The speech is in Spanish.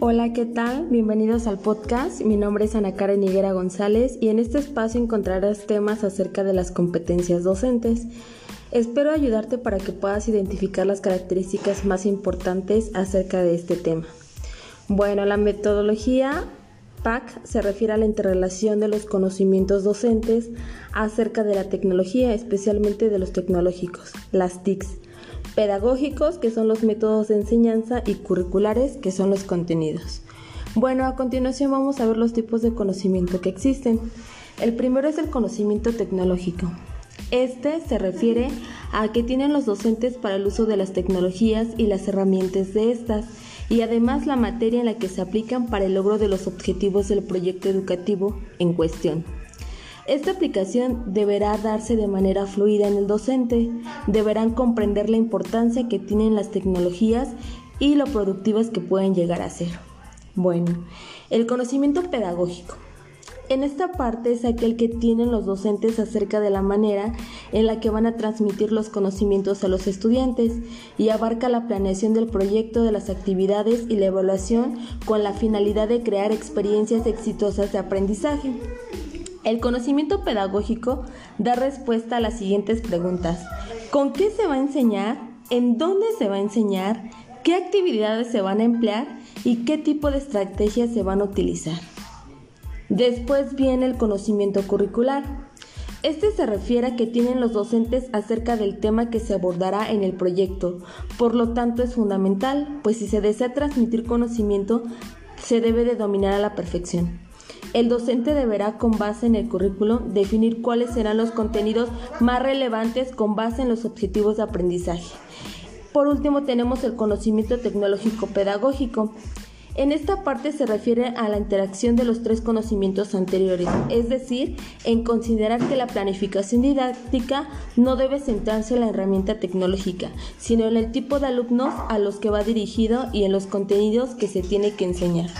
Hola, ¿qué tal? Bienvenidos al podcast. Mi nombre es Ana Karen Higuera González y en este espacio encontrarás temas acerca de las competencias docentes. Espero ayudarte para que puedas identificar las características más importantes acerca de este tema. Bueno, la metodología PAC se refiere a la interrelación de los conocimientos docentes acerca de la tecnología, especialmente de los tecnológicos, las TICs pedagógicos, que son los métodos de enseñanza, y curriculares, que son los contenidos. Bueno, a continuación vamos a ver los tipos de conocimiento que existen. El primero es el conocimiento tecnológico. Este se refiere a que tienen los docentes para el uso de las tecnologías y las herramientas de estas, y además la materia en la que se aplican para el logro de los objetivos del proyecto educativo en cuestión. Esta aplicación deberá darse de manera fluida en el docente. Deberán comprender la importancia que tienen las tecnologías y lo productivas que pueden llegar a ser. Bueno, el conocimiento pedagógico. En esta parte es aquel que tienen los docentes acerca de la manera en la que van a transmitir los conocimientos a los estudiantes y abarca la planeación del proyecto de las actividades y la evaluación con la finalidad de crear experiencias exitosas de aprendizaje. El conocimiento pedagógico da respuesta a las siguientes preguntas. ¿Con qué se va a enseñar? ¿En dónde se va a enseñar? ¿Qué actividades se van a emplear? ¿Y qué tipo de estrategias se van a utilizar? Después viene el conocimiento curricular. Este se refiere a que tienen los docentes acerca del tema que se abordará en el proyecto, por lo tanto es fundamental, pues si se desea transmitir conocimiento, se debe de dominar a la perfección. El docente deberá, con base en el currículo, definir cuáles serán los contenidos más relevantes con base en los objetivos de aprendizaje. Por último, tenemos el conocimiento tecnológico pedagógico. En esta parte se refiere a la interacción de los tres conocimientos anteriores, es decir, en considerar que la planificación didáctica no debe centrarse en la herramienta tecnológica, sino en el tipo de alumnos a los que va dirigido y en los contenidos que se tiene que enseñar.